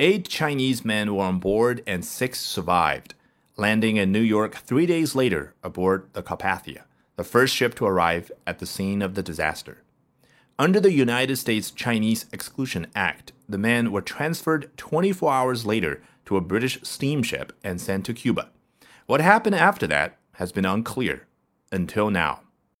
Eight Chinese men were on board and six survived, landing in New York three days later aboard the Carpathia, the first ship to arrive at the scene of the disaster. Under the United States Chinese Exclusion Act, the men were transferred 24 hours later to a British steamship and sent to Cuba. What happened after that has been unclear until now.